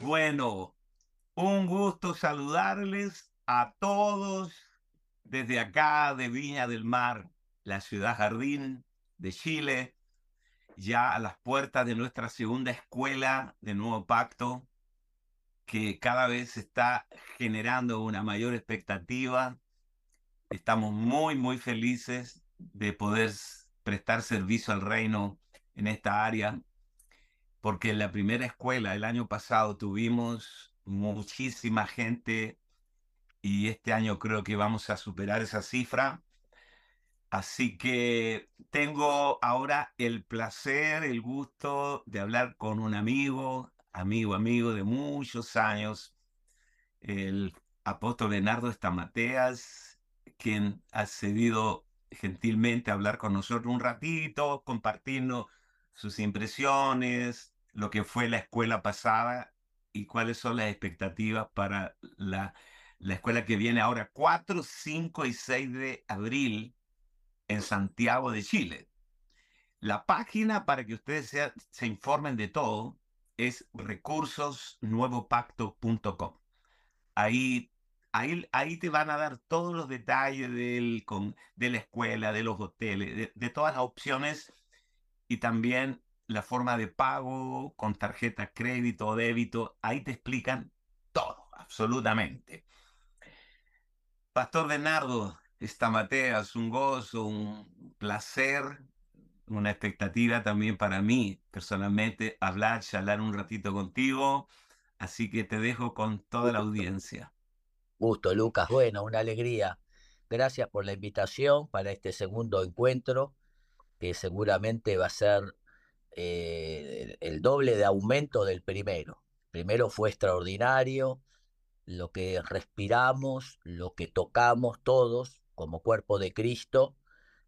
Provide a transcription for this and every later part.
Bueno, un gusto saludarles a todos desde acá de Viña del Mar, la ciudad jardín de Chile, ya a las puertas de nuestra segunda escuela de Nuevo Pacto, que cada vez está generando una mayor expectativa. Estamos muy, muy felices de poder prestar servicio al reino en esta área, porque en la primera escuela el año pasado tuvimos muchísima gente y este año creo que vamos a superar esa cifra. Así que tengo ahora el placer, el gusto de hablar con un amigo, amigo, amigo de muchos años, el apóstol Leonardo Estamateas, quien ha cedido gentilmente a hablar con nosotros un ratito, compartirnos sus impresiones, lo que fue la escuela pasada y cuáles son las expectativas para la, la escuela que viene ahora 4, 5 y 6 de abril en Santiago de Chile. La página para que ustedes se, informen de todo es recursosnuevopacto.com. Ahí, ahí, ahí te van a dar todos los detalles del, con, de la escuela, de los hoteles, de, de todas las opciones y también la forma de pago con tarjeta crédito o débito. Ahí te explican todo, absolutamente. Pastor Bernardo, esta Mateas, es un gozo, un placer, una expectativa también para mí, personalmente, hablar, charlar un ratito contigo. Así que te dejo con toda la audiencia. Gusto, Lucas. Bueno, una alegría. Gracias por la invitación para este segundo encuentro, que seguramente va a ser eh, el doble de aumento del primero. primero fue extraordinario, lo que respiramos, lo que tocamos todos, como cuerpo de Cristo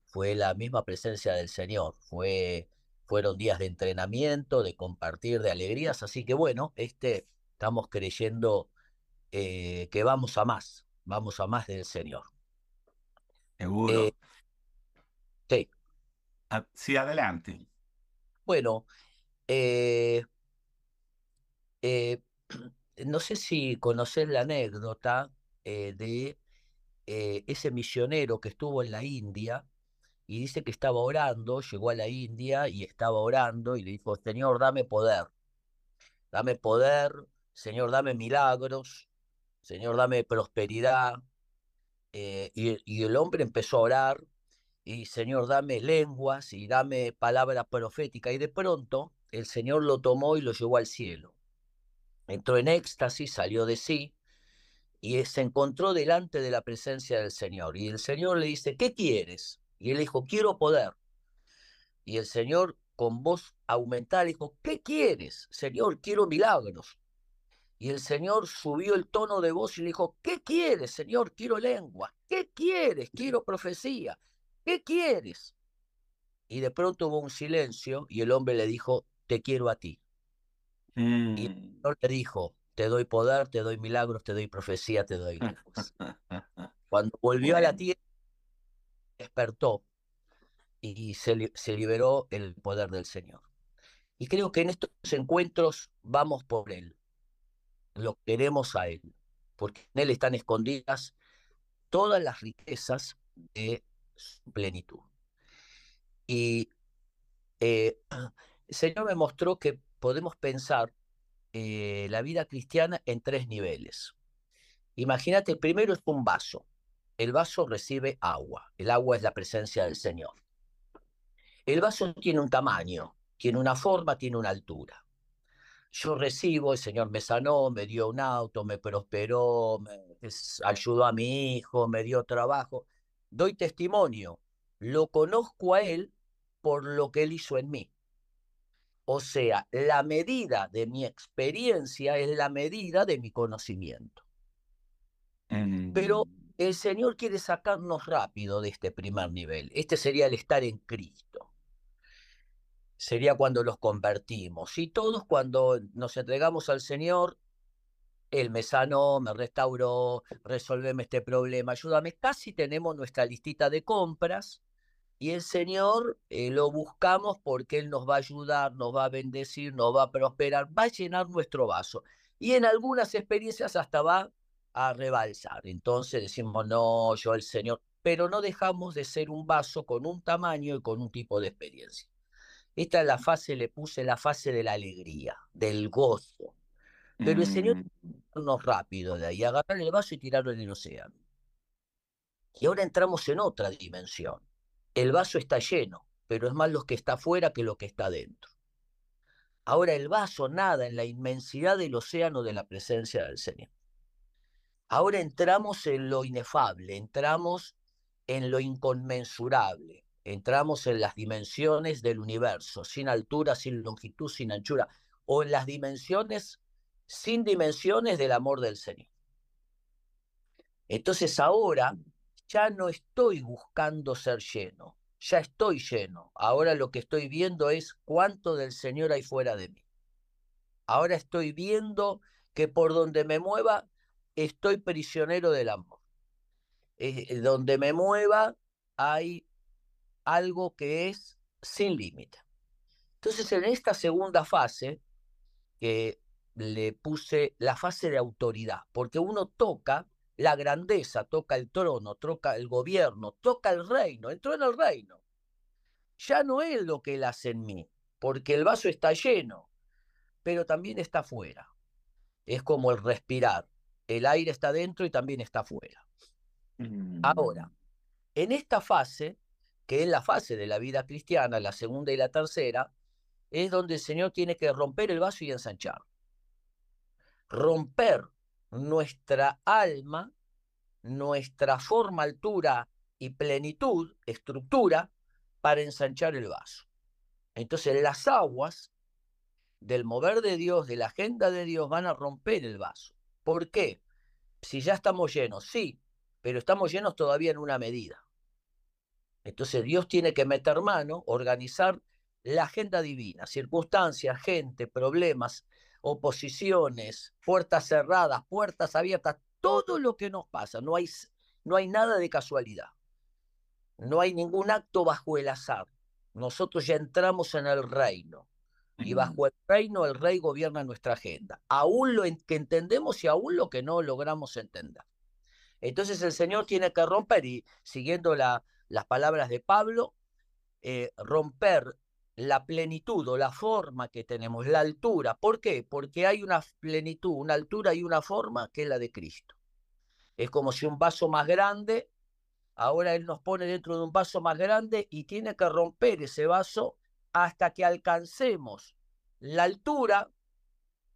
fue la misma presencia del Señor, fue, fueron días de entrenamiento, de compartir, de alegrías, así que bueno, este, estamos creyendo eh, que vamos a más, vamos a más del Señor. Seguro. Eh, sí. Sí, adelante. Bueno, eh, no sé si conoces la anécdota de eh, ese misionero que estuvo en la India y dice que estaba orando, llegó a la India y estaba orando y le dijo, Señor, dame poder, dame poder, Señor, dame milagros, Señor, dame prosperidad. Eh, y, el hombre empezó a orar y Señor, dame lenguas y dame palabra profética. Y de pronto el Señor lo tomó y lo llevó al cielo. Entró en éxtasis, salió de sí y se encontró delante de la presencia del Señor. Y el Señor le dice, ¿qué quieres? Y él dijo, quiero poder. Y el Señor con voz aumentada dijo, ¿qué quieres? Señor, quiero milagros. Y el Señor subió el tono de voz y le dijo, ¿qué quieres, Señor? Quiero lengua. ¿Qué quieres? Quiero profecía. ¿Qué quieres? Y de pronto hubo un silencio y el hombre le dijo, te quiero a ti. Y el mm. Señor le dijo, te doy poder, te doy milagros, te doy profecía, te doy lenguas. Cuando volvió a la tierra, despertó y se, se liberó el poder del Señor. Y creo que en estos encuentros vamos por Él. Lo queremos a Él, porque en Él están escondidas todas las riquezas de plenitud. Y eh, el Señor me mostró que podemos pensar eh, la vida cristiana en tres niveles. Imagínate, primero es un vaso. El vaso recibe agua. El agua es la presencia del Señor. El vaso tiene un tamaño, tiene una forma, tiene una altura. Yo recibo, el Señor me sanó, me dio un auto, me prosperó, me ayudó a mi hijo, me dio trabajo. Doy testimonio, lo conozco a Él por lo que Él hizo en mí. O sea, la medida de mi experiencia es la medida de mi conocimiento. Pero mm. el Señor quiere sacarnos rápido de este primer nivel. Este sería el estar en Cristo. Sería cuando los convertimos. Y todos cuando nos entregamos al Señor, Él me sanó, me restauró, resolveme este problema, ayúdame. Casi tenemos nuestra listita de compras y el Señor eh, lo buscamos porque Él nos va a ayudar, nos va a bendecir, nos va a prosperar, va a llenar nuestro vaso. Y en algunas experiencias hasta va a rebalsar. Entonces decimos, no, yo el Señor, pero no dejamos de ser un vaso con un tamaño y con un tipo de experiencia. Esta es la fase, le puse la fase de la alegría, del gozo. Pero el Señor mm. nos rápido de ahí, agarrar el vaso y tirarlo en el océano. Y ahora entramos en otra dimensión el vaso está lleno, pero es más lo que está afuera que lo que está dentro. Ahora el vaso nada en la inmensidad del océano de la presencia del Señor. Ahora entramos en lo inefable, entramos en lo inconmensurable, entramos en las dimensiones del universo, sin altura, sin longitud, sin anchura, o en las dimensiones sin dimensiones del amor del Señor. Entonces ahora ya no estoy buscando ser lleno, ya estoy lleno. Ahora lo que estoy viendo es cuánto del Señor hay fuera de mí. Ahora estoy viendo que por donde me mueva, estoy prisionero del amor. Eh, donde me mueva, hay algo que es sin límite. Entonces, en esta segunda fase, que le puse la fase de autoridad, porque uno toca la grandeza, toca el trono, toca el gobierno, toca el reino, entró en el reino. Ya no es lo que él hace en mí, porque el vaso está lleno, pero también está fuera. Es como el respirar. El aire está dentro y también está fuera. Ahora, mm. en esta fase, que es la fase de la vida cristiana, la segunda y la tercera, es donde el Señor tiene que romper el vaso y ensanchar. Romper nuestra alma, nuestra forma, altura y plenitud, estructura, para ensanchar el vaso. Entonces las aguas del mover de Dios, de la agenda de Dios, van a romper el vaso. ¿Por qué? Si ya estamos llenos, sí, pero estamos llenos todavía en una medida. Entonces Dios tiene que meter mano, organizar la agenda divina, circunstancias, gente, problemas, oposiciones, puertas cerradas, puertas abiertas, todo lo que nos pasa, no hay, no hay nada de casualidad, no hay ningún acto bajo el azar. Nosotros ya entramos en el reino y bajo el reino el rey gobierna nuestra agenda, aún lo que entendemos y aún lo que no logramos entender. Entonces el Señor tiene que romper y siguiendo la, las palabras de Pablo, eh, romper la plenitud o la forma que tenemos, la altura. ¿Por qué? Porque hay una plenitud, una altura y una forma que es la de Cristo. Es como si un vaso más grande, ahora Él nos pone dentro de un vaso más grande y tiene que romper ese vaso hasta que alcancemos la altura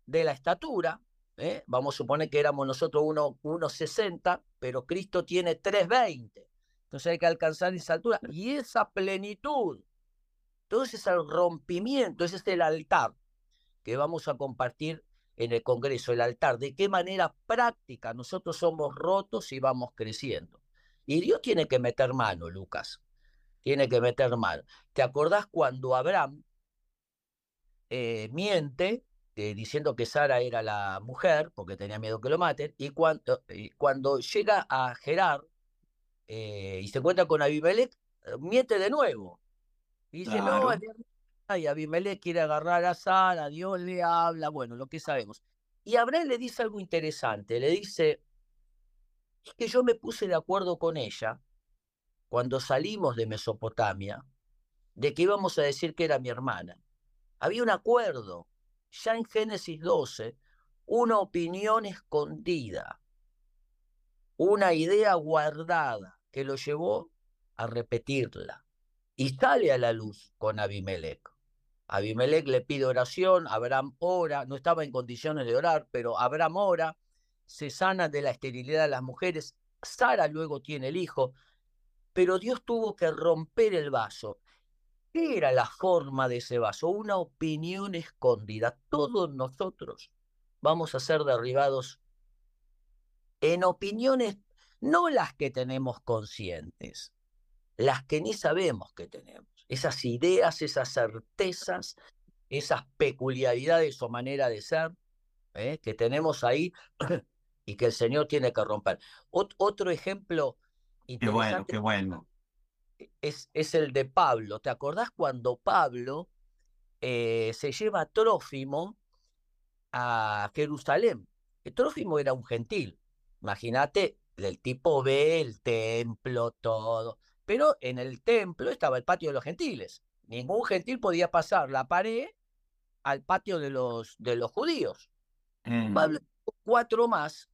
de la estatura. ¿eh? Vamos a suponer que éramos nosotros 1,60, pero Cristo tiene 3,20. Entonces hay que alcanzar esa altura y esa plenitud entonces es el rompimiento, ese es el altar que vamos a compartir en el Congreso, el altar, de qué manera práctica nosotros somos rotos y vamos creciendo. Y Dios tiene que meter mano, Lucas, tiene que meter mano. ¿Te acordás cuando Abraham eh, miente eh, diciendo que Sara era la mujer, porque tenía miedo que lo maten, y cuando, cuando llega a Gerar eh, y se encuentra con Abimelech, miente de nuevo. Y dice, no, y Abimelech quiere agarrar a Sara, Dios le habla, bueno, lo que sabemos. Y Abraham le dice algo interesante, le dice, es que yo me puse de acuerdo con ella cuando salimos de Mesopotamia, de que íbamos a decir que era mi hermana. Había un acuerdo, ya en Génesis 12, una opinión escondida, una idea guardada que lo llevó a repetirla y sale a la luz con Abimelech. Abimelech le pide oración, Abraham ora, no estaba en condiciones de orar, pero Abraham ora, se sana de la esterilidad de las mujeres, Sara luego tiene el hijo, pero Dios tuvo que romper el vaso. ¿Qué era la forma de ese vaso? Una opinión escondida. Todos nosotros vamos a ser derribados en opiniones, no las que tenemos conscientes, las que ni sabemos que tenemos. Esas ideas, esas certezas, esas peculiaridades o manera de ser ¿eh? que tenemos ahí y que el Señor tiene que romper. otro ejemplo Qué bueno, qué bueno. es, es el de Pablo. ¿Te acordás cuando Pablo eh, se lleva a Trófimo a Jerusalén? El Trófimo era un gentil. Imagínate, el tipo ve el templo, todo. Pero en el templo estaba el patio de los gentiles. Ningún gentil podía pasar la pared al patio de los, de los judíos. Mm. Pablo, cuatro más,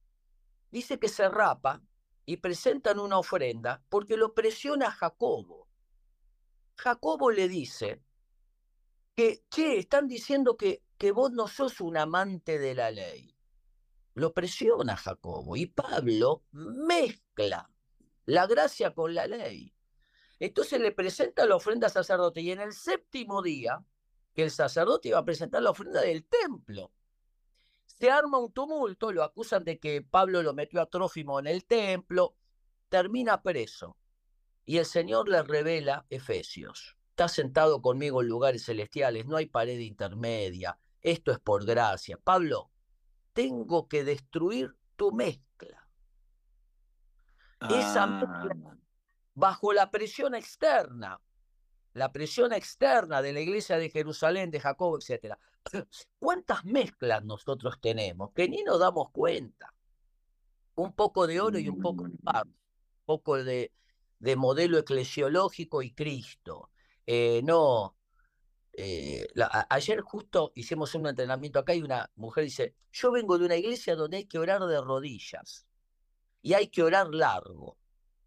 dice que se rapa y presentan una ofrenda porque lo presiona Jacobo. Jacobo le dice que, che, están diciendo que, que vos no sos un amante de la ley. Lo presiona Jacobo y Pablo mezcla la gracia con la ley. Entonces le presenta la ofrenda al sacerdote y en el séptimo día, que el sacerdote iba a presentar la ofrenda del templo, se arma un tumulto, lo acusan de que Pablo lo metió a Trófimo en el templo, termina preso y el Señor le revela Efesios. Está sentado conmigo en lugares celestiales, no hay pared intermedia, esto es por gracia. Pablo, tengo que destruir tu mezcla. Esa mezcla Ah, bajo la presión externa, la presión externa de la iglesia de Jerusalén, de Jacob, etc. ¿Cuántas mezclas nosotros tenemos que ni nos damos cuenta? Un poco de oro y un poco de barro, un poco de, de modelo eclesiológico y Cristo. Eh, no, eh, la- a- ayer justo hicimos un entrenamiento acá y una mujer dice, yo vengo de una iglesia donde hay que orar de rodillas y hay que orar largo.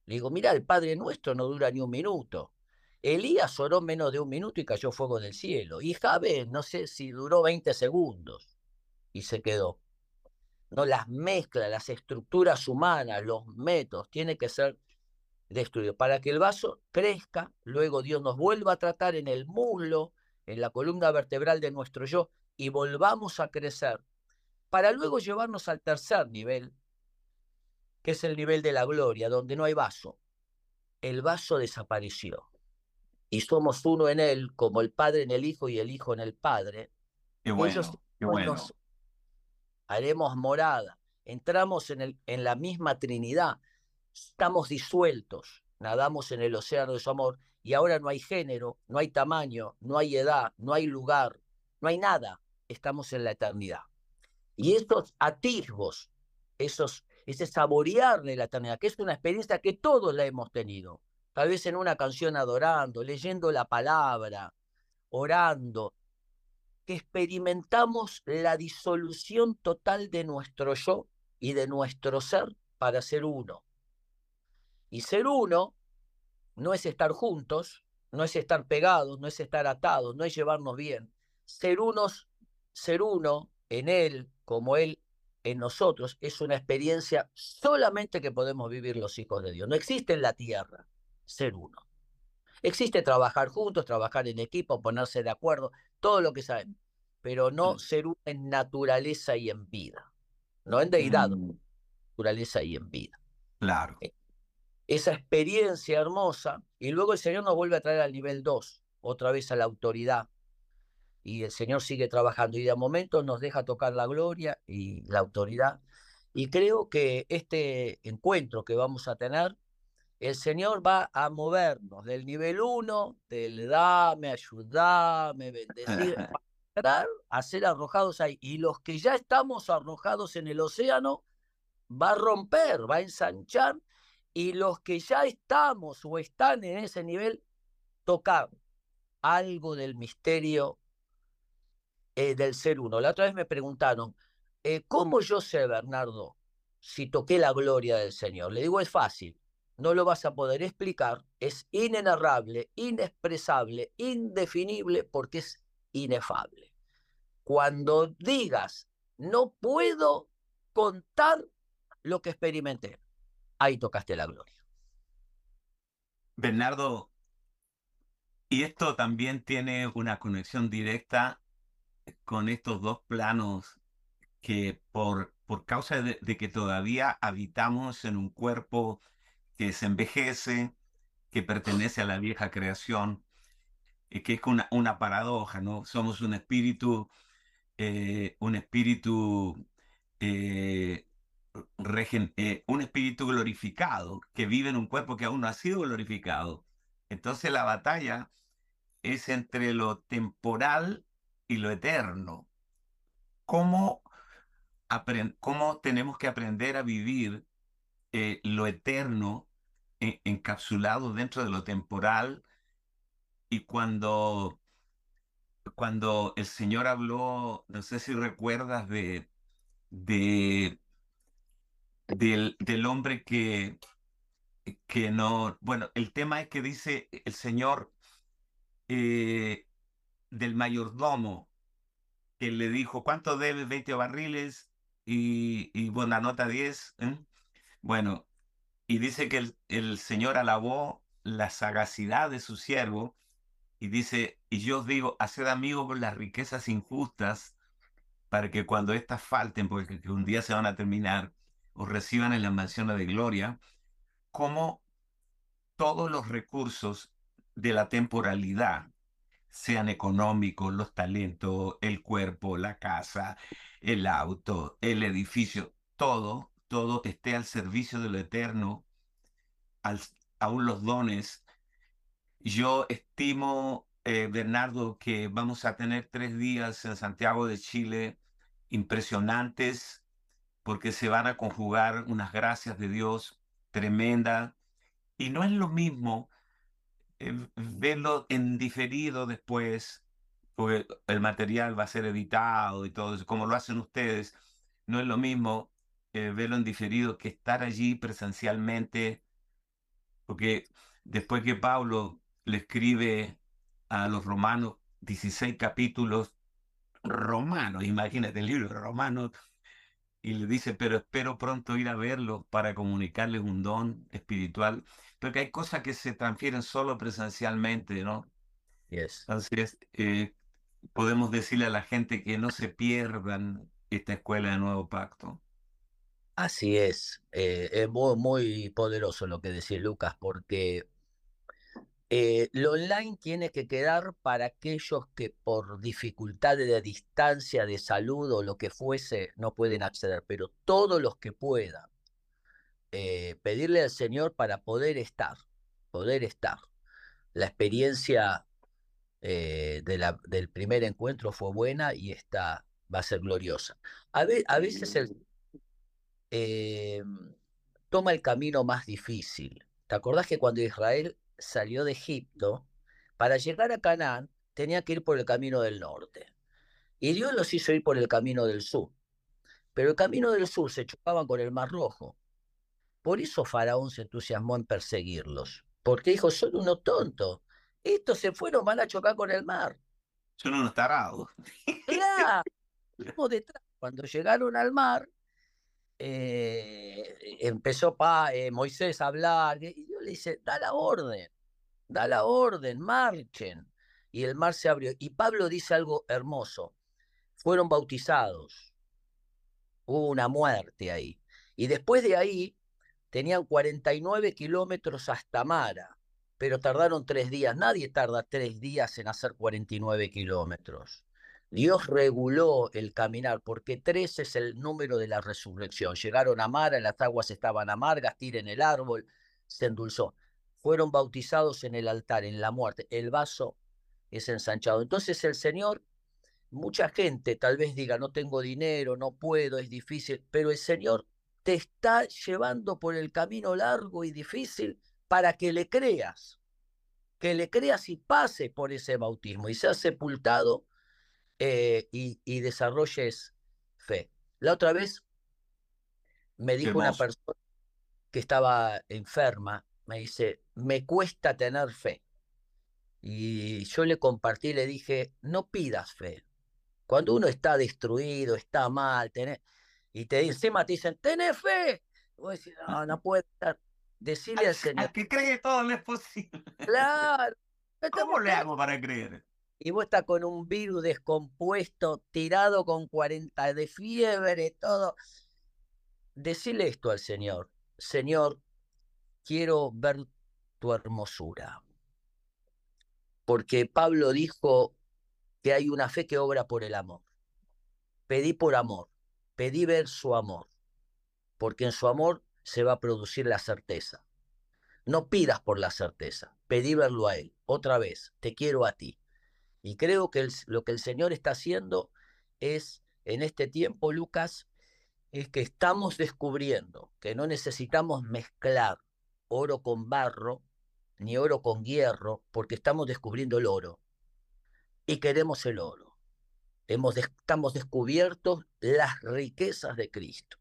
Le digo, mira, el Padre Nuestro no dura ni un minuto. Elías oró menos de un minuto y cayó fuego del cielo. Y Jabez, no sé si duró 20 segundos y se quedó. No, las mezclas, las estructuras humanas, los métodos, tiene que ser destruido. Para que el vaso crezca, luego Dios nos vuelva a tratar en el muslo, en la columna vertebral de nuestro yo, y volvamos a crecer, para luego llevarnos al tercer nivel, que es el nivel de la gloria, donde no hay vaso. El vaso desapareció. Y somos uno en él, como el Padre en el Hijo y el Hijo en el Padre. qué Ellos bueno, qué en bueno. nos- haremos morada. Entramos en, el, en la misma Trinidad. Estamos disueltos. Nadamos en el océano de su amor. Y ahora no hay género, no hay tamaño, no hay edad, no hay lugar, no hay nada. Estamos en la eternidad. Y estos atisbos, esos, ese saborear de la eternidad, que es una experiencia que todos la hemos tenido, tal vez en una canción adorando, leyendo la palabra, orando, que experimentamos la disolución total de nuestro yo y de nuestro ser para ser uno. Y ser uno no es estar juntos, no es estar pegados, no es estar atados, no es llevarnos bien. Ser unos, ser uno en él, como él en nosotros, es una experiencia solamente que podemos vivir los hijos de Dios. No existe en la tierra ser uno. Existe trabajar juntos, trabajar en equipo, ponerse de acuerdo, todo lo que sabemos, pero no Mm. ser uno en naturaleza y en vida, no en deidad, Mm, naturaleza y en vida. Claro. esa experiencia hermosa y luego el Señor nos vuelve a traer al nivel 2, otra vez a la autoridad. Y el Señor sigue trabajando y de momento nos deja tocar la gloria y la autoridad. Y creo que este encuentro que vamos a tener, el Señor va a movernos del nivel 1, del dame, ayudame, bendecir, para a ser arrojados ahí. Y los que ya estamos arrojados en el océano, va a romper, va a ensanchar y los que ya estamos o están en ese nivel, tocar algo del misterio eh, del ser uno. La otra vez me preguntaron, eh, ¿cómo yo sé, Bernardo, si toqué la gloria del Señor? Le digo, es fácil, no lo vas a poder explicar, es inenarrable, inexpresable, indefinible, porque es inefable. Cuando digas, no puedo contar lo que experimenté, ahí tocaste la gloria. Bernardo, y esto también tiene una conexión directa con estos dos planos que por, por causa de, que todavía habitamos en un cuerpo que se envejece, que pertenece a la vieja creación, y que es una, una paradoja, ¿no? Somos un espíritu, eh, un espíritu, eh, regen- eh, un espíritu glorificado que vive en un cuerpo que aún no ha sido glorificado, Entonces la batalla es entre lo temporal y lo eterno. ¿Cómo, cómo tenemos que aprender a vivir eh, lo eterno encapsulado dentro de lo temporal? Y cuando, cuando el Señor habló, no sé si recuerdas de, de del, del hombre que, que no, bueno, el tema es que dice el Señor eh, del mayordomo, que le dijo, ¿cuánto debe 20 barriles? Y, y buena nota 10. ¿eh? Bueno, y dice que el, el, Señor alabó la sagacidad de su siervo y dice, y yo os digo, haced amigos con las riquezas injustas para que cuando éstas falten, porque un día se van a terminar, os reciban en la mansión de gloria, como todos los recursos de la temporalidad, sean económicos, los talentos, el cuerpo, la casa, el auto, el edificio, todo, todo esté al servicio de lo eterno, al, aún los dones. Yo estimo, eh, Bernardo, que vamos a tener tres días en Santiago de Chile impresionantes porque se van a conjugar unas gracias de Dios tremendas. Y no es lo mismo verlo en diferido después, porque el material va a ser editado y todo eso, como lo hacen ustedes. No es lo mismo eh, verlo en diferido que estar allí presencialmente, porque después que Pablo le escribe a los romanos 16 capítulos romanos, imagínate el libro romano, y le dice, pero espero pronto ir a verlo para comunicarles un don espiritual, porque hay cosas que se transfieren solo presencialmente, ¿no? Yes. Entonces, eh, podemos decirle a la gente que no se pierdan esta escuela de nuevo pacto. Así es, eh, es muy, muy poderoso lo que decía Lucas, porque eh, lo online tiene que quedar para aquellos que por dificultad de distancia, de salud o lo que fuese, no pueden acceder, pero todos los que puedan, eh, pedirle al Señor para poder estar, poder estar. La experiencia eh, de la, del primer encuentro fue buena y esta va a ser gloriosa. A, a veces el, toma el camino más difícil. ¿Te acordás que cuando Israel salió de Egipto, para llegar a Canaán tenía que ir por el camino del norte. Y Dios los hizo ir por el camino del sur. Pero el camino del sur se chocaban con el Mar Rojo. Por eso Faraón se entusiasmó en perseguirlos. Porque dijo, son unos tontos. Estos se fueron, van a chocar con el mar. Son unos tarados. Claro. detrás. Cuando llegaron al mar, eh, empezó pa, eh, Moisés a hablar y Dios le dice, da la orden, da la orden, marchen. Y el mar se abrió. Y Pablo dice algo hermoso, fueron bautizados, hubo una muerte ahí. Y después de ahí tenían 49 kilómetros hasta Mara, pero tardaron tres días. Nadie tarda tres días en hacer 49 kilómetros. Dios reguló el caminar, porque tres es el número de la resurrección. Llegaron a Mara, las aguas estaban amargas, tiren el árbol, se endulzó. Fueron bautizados en el altar, en la muerte. El vaso es ensanchado. Entonces el Señor, mucha gente tal vez diga, no tengo dinero, no puedo, es difícil, pero el Señor te está llevando por el camino largo y difícil para que le creas, que le creas y pase por ese bautismo y seas sepultado eh, y, desarrolles fe. La otra vez me dijo una persona que estaba enferma, me dice, me cuesta tener fe. Y yo le compartí, le dije, no pidas fe. Cuando uno está destruido, está mal, y te encima te dicen, tenés fe. Vos decís, no, no puede estar. Decirle al Señor. que cree todo no es posible. Claro. ¿Cómo le hago para creer? y vos estás con un virus descompuesto, tirado con 40 de fiebre, todo. Decile esto al Señor, Señor, quiero ver tu hermosura. Porque Pablo dijo que hay una fe que obra por el amor. Pedí por amor, pedí ver su amor, porque en su amor se va a producir la certeza. No pidas por la certeza, pedí verlo a Él. Otra vez, te quiero a ti. Y creo que lo que el Señor está haciendo es, en este tiempo, Lucas, es que estamos descubriendo que no necesitamos mezclar oro con barro, ni oro con hierro, porque estamos descubriendo el oro. Y queremos el oro. Hemos, estamos descubiertos las riquezas de Cristo.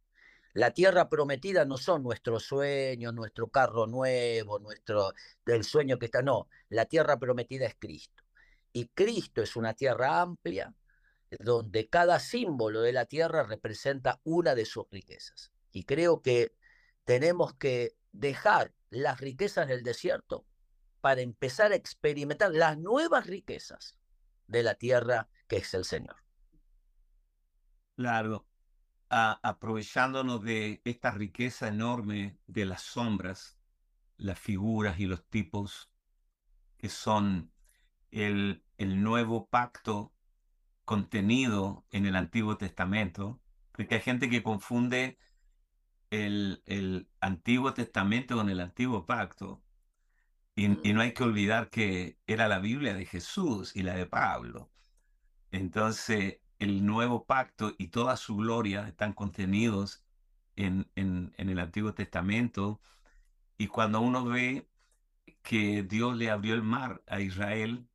La tierra prometida no son nuestros sueños, nuestro carro nuevo, nuestro del sueño que está, no, la tierra prometida es Cristo. Y Cristo es una tierra amplia donde cada símbolo de la tierra representa una de sus riquezas. Y creo que tenemos que dejar las riquezas del desierto para empezar a experimentar las nuevas riquezas de la tierra que es el Señor. Claro, aprovechándonos de esta riqueza enorme de las sombras, las figuras y los tipos que son el, el nuevo pacto contenido en el Antiguo Testamento, porque hay gente que confunde el, el Antiguo Testamento con el Antiguo Pacto. Y, y, no hay que olvidar que era la Biblia de Jesús y la de Pablo. Entonces, el nuevo pacto y toda su gloria están contenidos en, el Antiguo Testamento. Y cuando uno ve que Dios le abrió el mar a Israel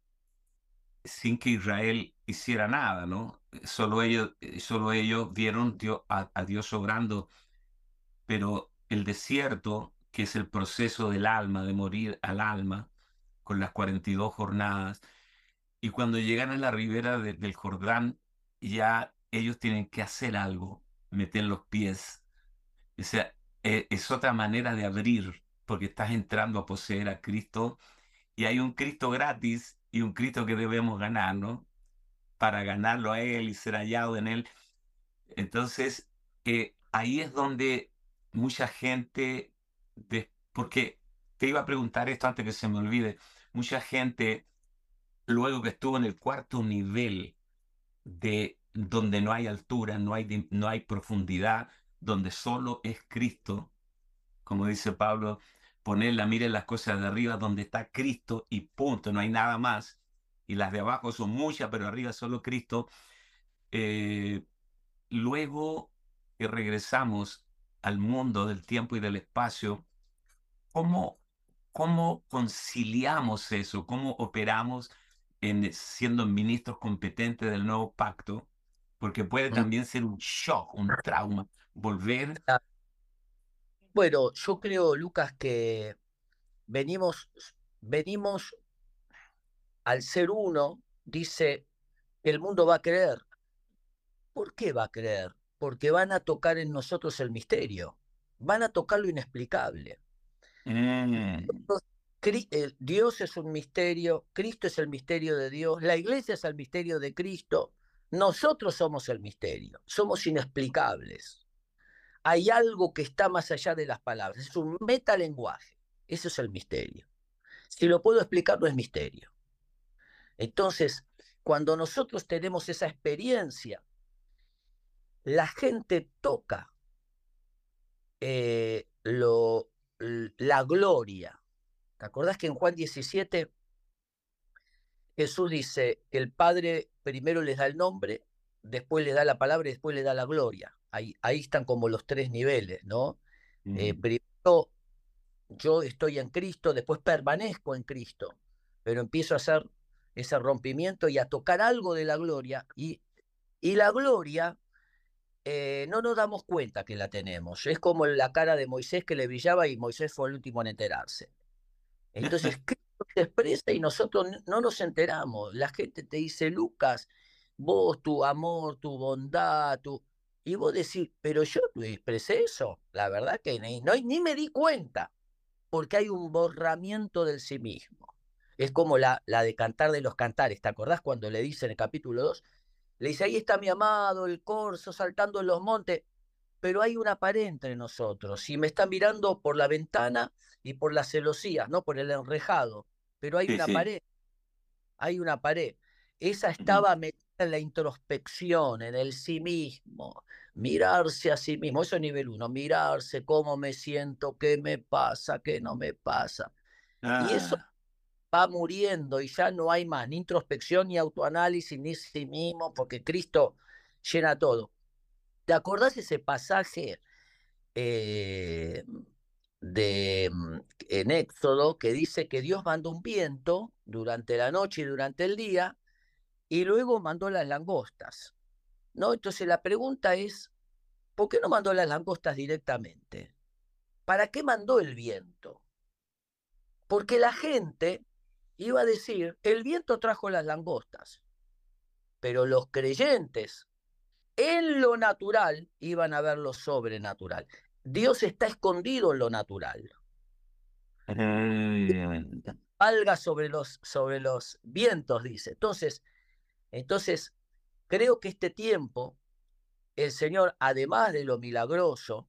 sin que Israel hiciera nada, ¿no? Solo ellos, solo ellos vieron a, Dios obrando, pero el desierto, que es el proceso del alma, de morir al alma, con las 42 jornadas, y cuando llegan a la ribera del Jordán, ya ellos tienen que hacer algo, meter los pies. O sea, e, es otra manera de abrir, porque estás entrando a poseer a Cristo, y hay un Cristo gratis y un Cristo que debemos ganar, ¿no? Para ganarlo a Él y ser hallado en Él. Entonces, eh, ahí es donde mucha gente, porque te iba a preguntar esto antes que se me olvide, mucha gente, luego que estuvo en el cuarto nivel de donde no hay altura, no hay, no hay profundidad, donde solo es Cristo, como dice Pablo, poner la mira en las cosas de arriba donde está Cristo y punto, no hay nada más. Y las de abajo son muchas, pero arriba solo Cristo. Eh, luego que regresamos al mundo del tiempo y del espacio, ¿cómo, cómo conciliamos eso? ¿Cómo operamos en, siendo ministros competentes del nuevo pacto? Porque puede también ser un shock, un trauma, volver bueno, yo creo, Lucas, que venimos, venimos al ser uno, dice, el mundo va a creer. ¿Por qué va a creer? Porque van a tocar en nosotros el misterio, van a tocar lo inexplicable. Mm. Dios es un misterio, Cristo es el misterio de Dios, la iglesia es el misterio de Cristo, nosotros somos el misterio, somos inexplicables hay algo que está más allá de las palabras, es un metalenguaje. Eso es el misterio. Si lo puedo explicar, no es misterio. Entonces, cuando nosotros tenemos esa experiencia, la gente toca eh, la gloria. ¿Te acordás que en Juan 17 Jesús dice, el Padre primero les da el nombre, después les da la palabra y después les da la gloria? ahí, están como los tres niveles, ¿no? Eh, primero, yo estoy en Cristo, después permanezco en Cristo, pero empiezo a hacer ese rompimiento y a tocar algo de la gloria. Y, y la gloria eh, no nos damos cuenta que la tenemos. Es como la cara de Moisés que le brillaba y Moisés fue el último en enterarse. Entonces, Cristo se expresa y nosotros no nos enteramos. La gente te dice, Lucas, vos, tu amor, tu bondad, tu... Y vos decís, pero yo no expresé eso. La verdad que ni, no, ni me di cuenta, porque hay un borramiento del sí mismo. Es como la, la de cantar de los cantares. ¿Te acordás cuando le dice en el capítulo 2? Le dice, ahí está mi amado, el corzo saltando en los montes. Pero hay una pared entre nosotros. Y me está mirando por la ventana y por las celosías, no por el enrejado. Pero hay una pared. Hay una pared. Esa estaba metida en la introspección, en el sí mismo, mirarse a sí mismo, eso es nivel uno, mirarse cómo me siento, qué me pasa, qué no me pasa. Y eso Ah, va muriendo y ya no hay más ni introspección, ni autoanálisis, ni sí mismo, porque Cristo llena todo. ¿Te acordás ese pasaje eh, de, mm, en Éxodo que dice que Dios mandó un viento durante la noche y durante el día y luego mandó las langostas? ¿no? Entonces la pregunta es, ¿por qué no mandó las langostas directamente? ¿Para qué mandó el viento? Porque la gente iba a decir, el viento trajo las langostas, pero los creyentes en lo natural iban a ver lo sobrenatural. Dios está escondido en lo natural. Valga sobre los, sobre los vientos, dice. Entonces, entonces, creo que este tiempo, el Señor, además de lo milagroso,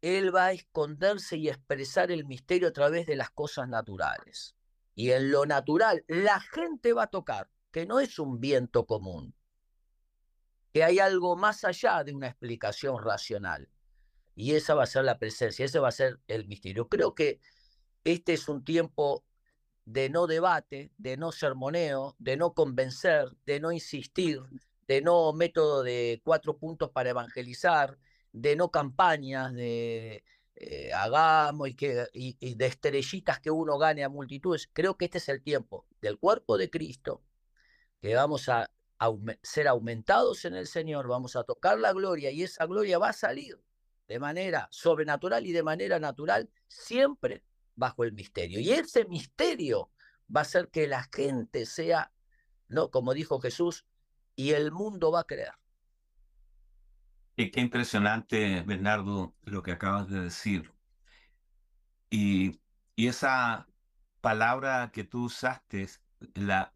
Él va a esconderse y expresar el misterio a través de las cosas naturales. Y en lo natural, la gente va a tocar que no es un viento común, que hay algo más allá de una explicación racional. Y esa va a ser la presencia, ese va a ser el misterio. Creo que este es un tiempo de no debate, de no sermoneo, de no convencer, de no insistir, de no método de cuatro puntos para evangelizar, de no campañas de eh, hagamos y, que, y, y de estrellitas que uno gane a multitudes. Creo que este es el tiempo del cuerpo de Cristo, que vamos a ser aumentados en el Señor, vamos a tocar la gloria y esa gloria va a salir de manera sobrenatural y de manera natural, siempre bajo el misterio. Y ese misterio va a hacer que la gente sea, ¿no? Como dijo Jesús, y el mundo va a creer. y qué impresionante, Bernardo, lo que acabas de decir. Y, y esa palabra que tú usaste, la,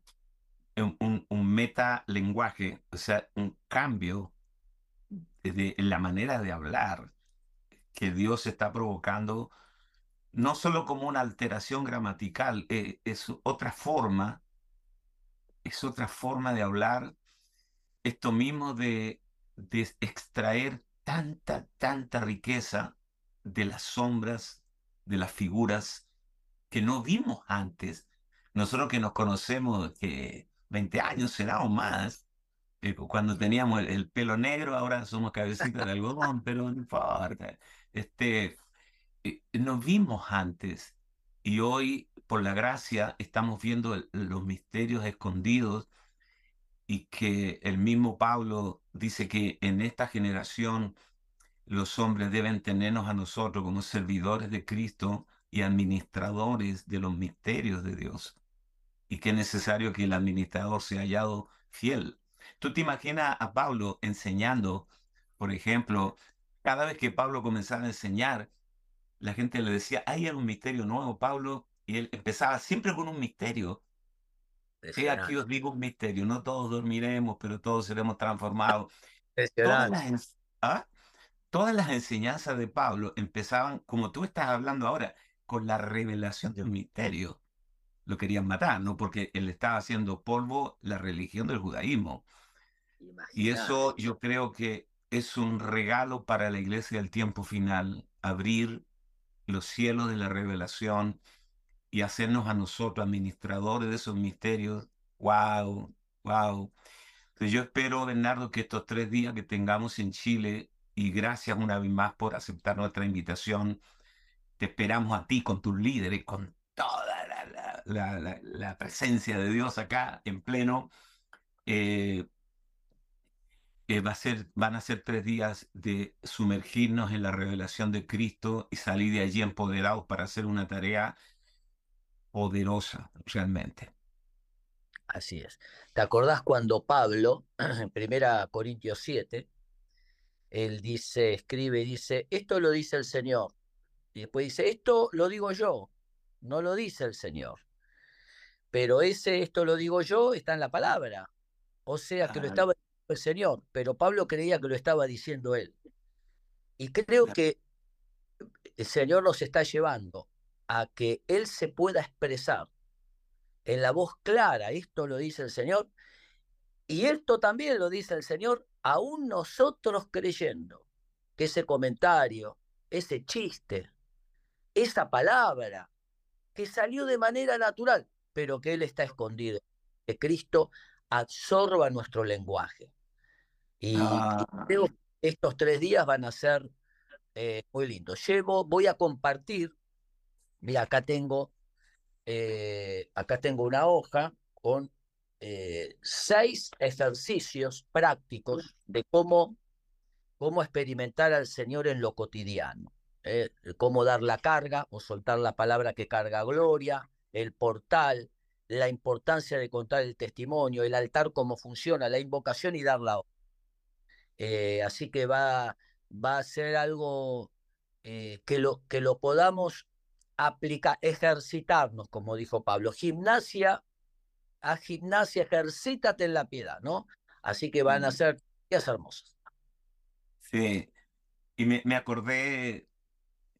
un, un, un metalenguaje, o sea, un cambio de la manera de hablar que Dios está provocando, no solo como una alteración gramatical, eh, es otra forma, es otra forma de hablar, esto mismo de, de extraer tanta, tanta riqueza de las sombras, de las figuras que no vimos antes. Nosotros que nos conocemos, que 20 años será o más, eh, cuando teníamos el, el, pelo negro, ahora somos cabecitas de algodón, pero no importa. Este, eh, nos vimos antes y hoy, por la gracia, estamos viendo los misterios escondidos y que el mismo Pablo dice que en esta generación los hombres deben tenernos a nosotros como servidores de Cristo y administradores de los misterios de Dios. Y que es necesario que el administrador sea hallado fiel. Tú te imaginas a Pablo enseñando, por ejemplo, cada vez que Pablo comenzaba a enseñar, la gente le decía, hay un misterio nuevo, Pablo, y él empezaba siempre con un misterio. Sí, aquí os digo un misterio, no todos dormiremos, pero todos seremos transformados. Todas las, ¿ah? todas las enseñanzas de Pablo empezaban, como tú estás hablando ahora, con la revelación de un misterio. Lo querían matar, ¿no? Porque él estaba haciendo polvo la religión del judaísmo. Imagínate. Y eso yo creo que es un regalo para la iglesia del tiempo final, abrir los cielos de la revelación y hacernos a nosotros administradores de esos misterios. ¡Wow! ¡Wow! Entonces yo espero, Bernardo, que estos tres días que tengamos en Chile, y gracias una vez más por aceptar nuestra invitación, te esperamos a ti con tus líderes, con toda la, presencia de Dios acá en pleno. Eh, va a ser, van a ser tres días de sumergirnos en la revelación de Cristo y salir de allí empoderados para hacer una tarea poderosa realmente. Así es. ¿Te acordás cuando Pablo, en primera Corintios 7, él dice, escribe y dice, esto lo dice el Señor. Y después dice, esto lo digo yo, no lo dice el Señor. Pero ese, esto lo digo yo, está en la palabra. O sea que lo estaba diciendo el Señor, pero Pablo creía que lo estaba diciendo él. Y creo que el Señor nos está llevando a que Él se pueda expresar en la voz clara, esto lo dice el Señor, Y esto también lo dice el Señor, aún nosotros creyendo que ese comentario, ese chiste, esa palabra que salió de manera natural, pero que Él está escondido, que Cristo absorba nuestro lenguaje. Y, ah. creo que estos tres días van a ser eh, muy lindos. Llevo, voy a compartir, mira, acá tengo, eh, acá tengo una hoja con eh, seis ejercicios prácticos de cómo, cómo experimentar al Señor en lo cotidiano. Eh, cómo dar la carga o soltar la palabra que carga gloria, el portal, la importancia de contar el testimonio, el altar, cómo funciona, la invocación y dar la eh, así que va, va a ser algo que, lo, que lo podamos aplicar, ejercitarnos, como dijo Pablo. Gimnasia a gimnasia, ejercítate en la piedad, ¿no? Así que van a ser días hermosos. Sí, y me, me acordé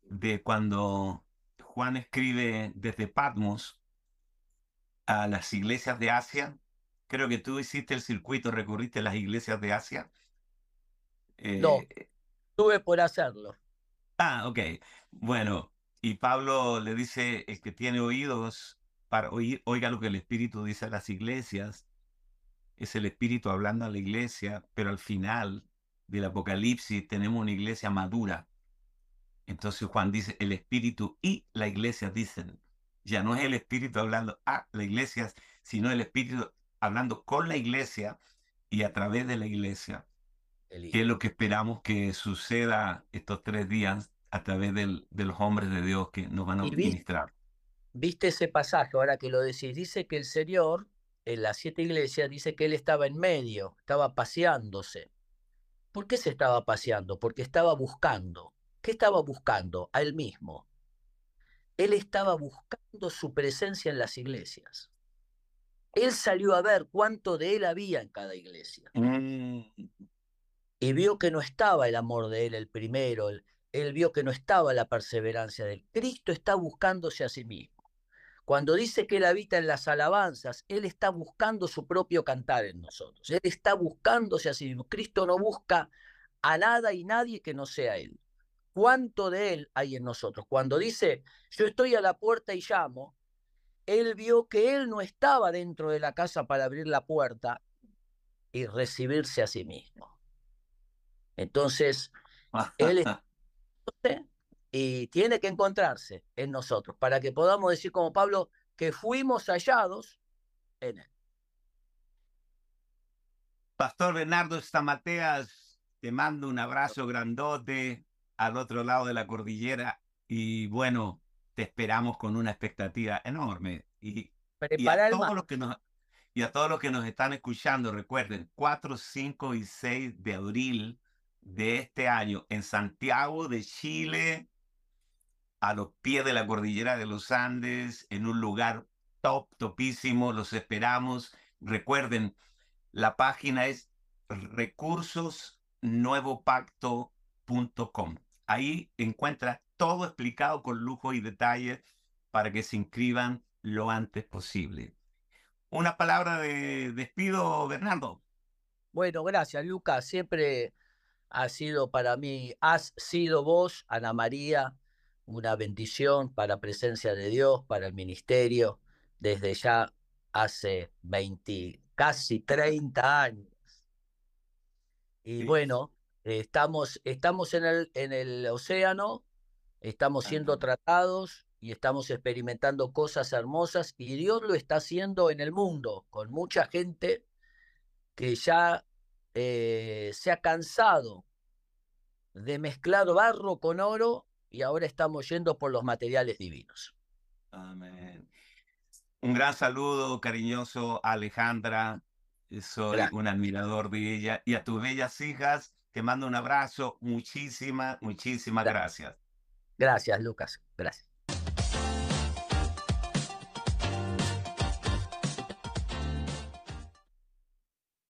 de cuando Juan escribe desde Patmos a las iglesias de Asia. Creo que tú hiciste el circuito, recorriste las iglesias de Asia. no, eh, tuve por hacerlo. Ah, ok. Bueno, y Pablo le dice, el que tiene oídos, para oír, oiga lo que el Espíritu dice a las iglesias. Es el Espíritu hablando a la iglesia, pero al final del Apocalipsis tenemos una iglesia madura. Entonces Juan dice, el Espíritu y la iglesia dicen, ya no es el Espíritu hablando a la iglesia, sino el Espíritu hablando con la iglesia y a través de la iglesia. Que es lo que esperamos que suceda estos tres días a través de los hombres de Dios que nos van a ministrar viste ese pasaje, ahora que lo decís, dice que el Señor, en las siete iglesias, dice que él estaba en medio, estaba paseándose. ¿Por qué se estaba paseando? Porque estaba buscando. ¿Qué estaba buscando? A él mismo. Él estaba buscando su presencia en las iglesias. Él salió a ver cuánto de él había en cada iglesia. Mm. Y vio que no estaba el amor de él, el primero. él vio que no estaba la perseverancia de él. Cristo está buscándose a sí mismo. Cuando dice que Él habita en las alabanzas, Él está buscando su propio cantar en nosotros. Él está buscándose a sí mismo. Cristo no busca a nada y nadie que no sea Él. ¿Cuánto de Él hay en nosotros? Cuando dice, yo estoy a la puerta y llamo, Él vio que Él no estaba dentro de la casa para abrir la puerta y recibirse a sí mismo. Entonces, Él y tiene que encontrarse en nosotros para que podamos decir como Pablo que fuimos hallados en él. Pastor Bernardo Stamateas, te mando un abrazo grandote al otro lado de la cordillera y bueno, te esperamos con una expectativa enorme. Y, y a todos los que nos y a todos los que nos están escuchando, recuerden, 4, 5 y 6 de abril de este año en Santiago de Chile, a los pies de la cordillera de los Andes, en un lugar top, topísimo. Los esperamos. Recuerden, la página es recursosnuevopacto.com. Ahí encuentra todo explicado con lujo y detalle para que se inscriban lo antes posible. Una palabra de despido, Bernardo. Bueno, gracias, Lucas. Siempre ha sido para mí, has sido vos, Ana María, una bendición para la presencia de Dios, para el ministerio, desde ya hace 20, casi 30 años. Y bueno, estamos, estamos en, el, en el océano, estamos siendo tratados y estamos experimentando cosas hermosas y Dios lo está haciendo en el mundo, con mucha gente que ya eh, se ha cansado de mezclar barro con oro y ahora estamos yendo por los materiales divinos. Amén. Un gran saludo cariñoso a Alejandra. Soy un admirador de ella. Y a tus bellas hijas, te mando un abrazo. Muchísimas, muchísimas gracias. Gracias, Lucas. Gracias.